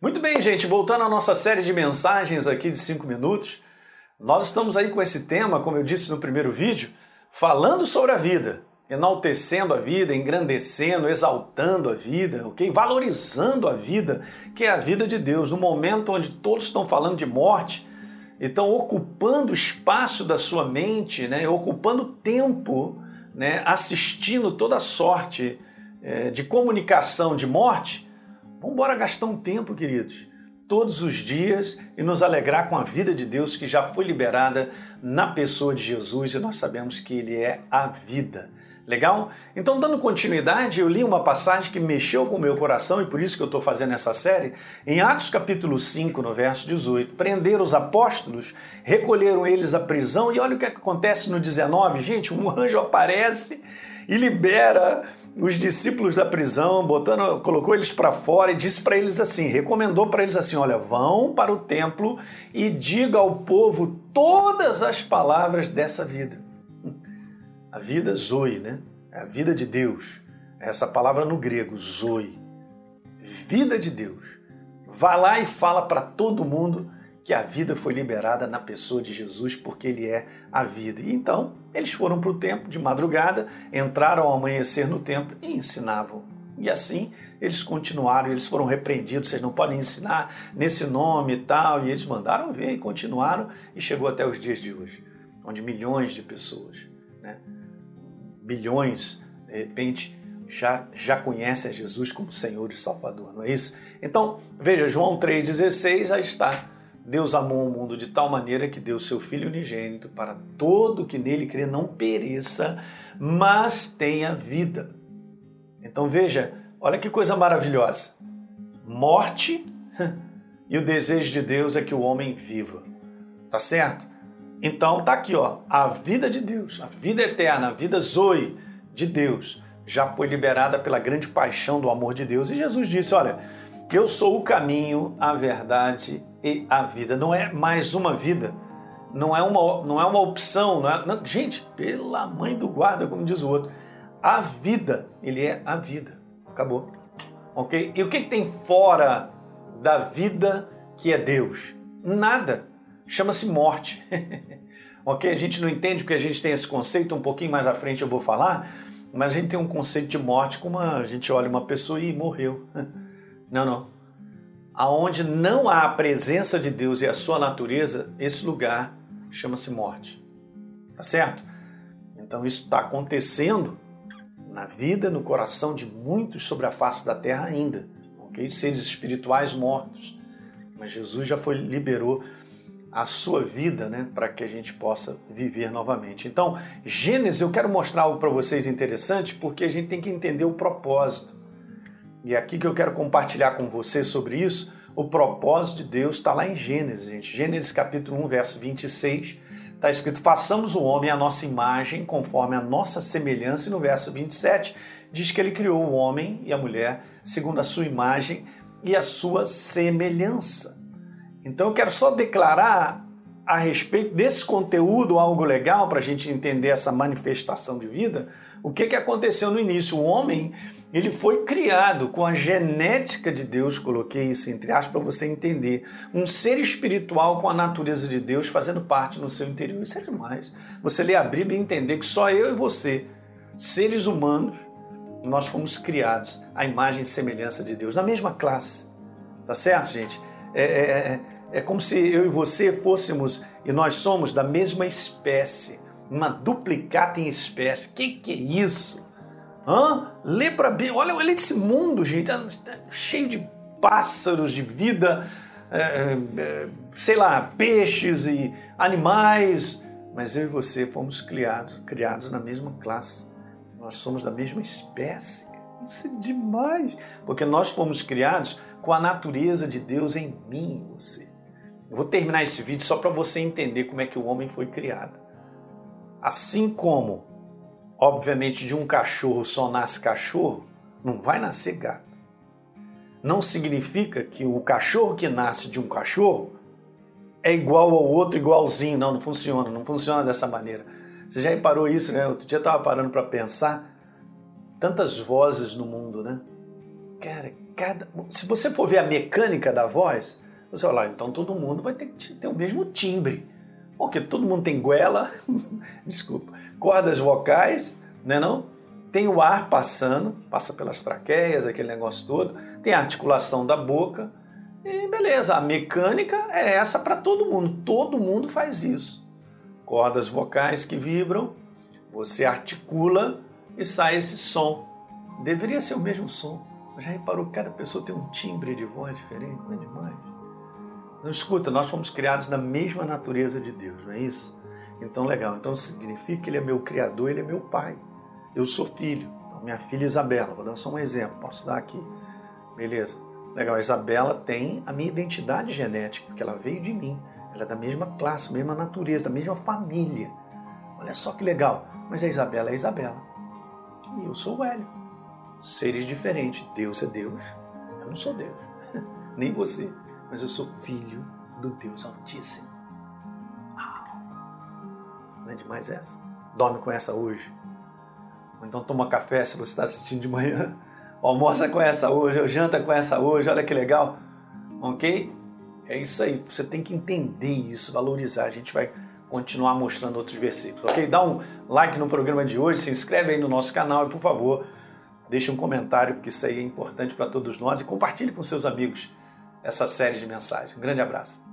Muito bem, gente, voltando à nossa série de mensagens aqui de 5 minutos, nós estamos aí com esse tema, como eu disse no primeiro vídeo, falando sobre a vida, enaltecendo a vida, engrandecendo, exaltando a vida, ok? Valorizando a vida, que é a vida de Deus. No momento onde todos estão falando de morte, estão ocupando o espaço da sua mente, né? ocupando tempo, né? assistindo toda sorte é, de comunicação de morte, Vamos embora gastar um tempo, queridos, todos os dias e nos alegrar com a vida de Deus que já foi liberada na pessoa de Jesus e nós sabemos que Ele é a vida. Legal? Então, dando continuidade, eu li uma passagem que mexeu com o meu coração e por isso que eu estou fazendo essa série. Em Atos capítulo 5, no verso 18, prenderam os apóstolos, recolheram eles à prisão e olha o que acontece no 19. Gente, um anjo aparece e libera os discípulos da prisão, botando, colocou eles para fora e disse para eles assim, recomendou para eles assim, olha, vão para o templo e diga ao povo todas as palavras dessa vida. A vida zoe, né? É a vida de Deus. Essa palavra no grego, zoe. Vida de Deus. Vá lá e fala para todo mundo que a vida foi liberada na pessoa de Jesus, porque ele é a vida. E então, eles foram para o templo de madrugada, entraram ao amanhecer no templo e ensinavam. E assim eles continuaram, eles foram repreendidos, vocês não podem ensinar nesse nome e tal. E eles mandaram ver e continuaram, e chegou até os dias de hoje, onde milhões de pessoas, né, bilhões, de repente, já, já conhecem a Jesus como Senhor e Salvador, não é isso? Então, veja, João 3,16 já está Deus amou o mundo de tal maneira que deu seu Filho unigênito para todo que nele crê não pereça, mas tenha vida. Então veja, olha que coisa maravilhosa. Morte e o desejo de Deus é que o homem viva. Tá certo? Então tá aqui, ó, a vida de Deus, a vida eterna, a vida zoe de Deus já foi liberada pela grande paixão do amor de Deus. E Jesus disse, olha, eu sou o caminho, a verdade e a vida. Não é mais uma vida, não é uma, não é uma opção. Não é, não, gente, pela mãe do guarda, como diz o outro, a vida, ele é a vida. Acabou. Ok? E o que, que tem fora da vida que é Deus? Nada. Chama-se morte. ok? A gente não entende porque a gente tem esse conceito, um pouquinho mais à frente eu vou falar, mas a gente tem um conceito de morte como a gente olha uma pessoa e morreu. Não, não aonde não há a presença de Deus e a sua natureza, esse lugar chama-se morte. Tá certo? Então isso está acontecendo na vida, no coração de muitos sobre a face da terra ainda, ok? Seres espirituais mortos. Mas Jesus já foi liberou a sua vida, né, para que a gente possa viver novamente. Então, Gênesis, eu quero mostrar algo para vocês interessante, porque a gente tem que entender o propósito. E aqui que eu quero compartilhar com você sobre isso. O propósito de Deus está lá em Gênesis, gente. Gênesis capítulo 1, verso 26. Está escrito: façamos o homem à nossa imagem, conforme a nossa semelhança. E no verso 27 diz que ele criou o homem e a mulher segundo a sua imagem e a sua semelhança. Então eu quero só declarar a respeito desse conteúdo algo legal para a gente entender essa manifestação de vida. O que, que aconteceu no início? O homem ele foi criado com a genética de Deus, coloquei isso entre aspas para você entender. Um ser espiritual com a natureza de Deus fazendo parte no seu interior. Isso é demais. Você ler a Bíblia e entender que só eu e você, seres humanos, nós fomos criados à imagem e semelhança de Deus, na mesma classe. Tá certo, gente? É, é, é, é como se eu e você fôssemos, e nós somos da mesma espécie, uma duplicata em espécie. Que que é isso? Hã? Lê para Bíblia. Olha, olha esse mundo, gente. Tá cheio de pássaros, de vida, é, é, sei lá, peixes e animais. Mas eu e você fomos criados, criados na mesma classe. Nós somos da mesma espécie. Isso é demais. Porque nós fomos criados com a natureza de Deus em mim você. Eu vou terminar esse vídeo só para você entender como é que o homem foi criado. Assim como Obviamente, de um cachorro só nasce cachorro, não vai nascer gato. Não significa que o cachorro que nasce de um cachorro é igual ao outro, igualzinho. Não, não funciona, não funciona dessa maneira. Você já reparou isso, né? Outro dia eu estava parando para pensar tantas vozes no mundo, né? Cara, cada. Se você for ver a mecânica da voz, você vai lá, então todo mundo vai ter que ter o mesmo timbre. Porque todo mundo tem goela, desculpa, cordas vocais, né não? Tem o ar passando, passa pelas traqueias, aquele negócio todo, tem a articulação da boca, e beleza, a mecânica é essa para todo mundo, todo mundo faz isso. Cordas vocais que vibram, você articula e sai esse som. Deveria ser o mesmo som. Já reparou que cada pessoa tem um timbre de voz diferente? Não é demais? Não escuta, nós fomos criados na mesma natureza de Deus, não é isso? Então, legal. Então significa que Ele é meu Criador, Ele é meu Pai. Eu sou filho. Então, minha filha Isabela, vou dar só um exemplo, posso dar aqui. Beleza. Legal, a Isabela tem a minha identidade genética, porque ela veio de mim. Ela é da mesma classe, mesma natureza, da mesma família. Olha só que legal. Mas a Isabela é a Isabela. E eu sou o Hélio. Seres diferentes. Deus é Deus. Eu não sou Deus. Nem você. Mas eu sou filho do Deus Altíssimo. Não é demais essa? Dorme com essa hoje. Ou então toma café se você está assistindo de manhã. Almoça com essa hoje, janta com essa hoje, olha que legal. Ok? É isso aí. Você tem que entender isso, valorizar. A gente vai continuar mostrando outros versículos, ok? Dá um like no programa de hoje, se inscreve aí no nosso canal e, por favor, deixe um comentário, porque isso aí é importante para todos nós e compartilhe com seus amigos essa série de mensagens. Um grande abraço.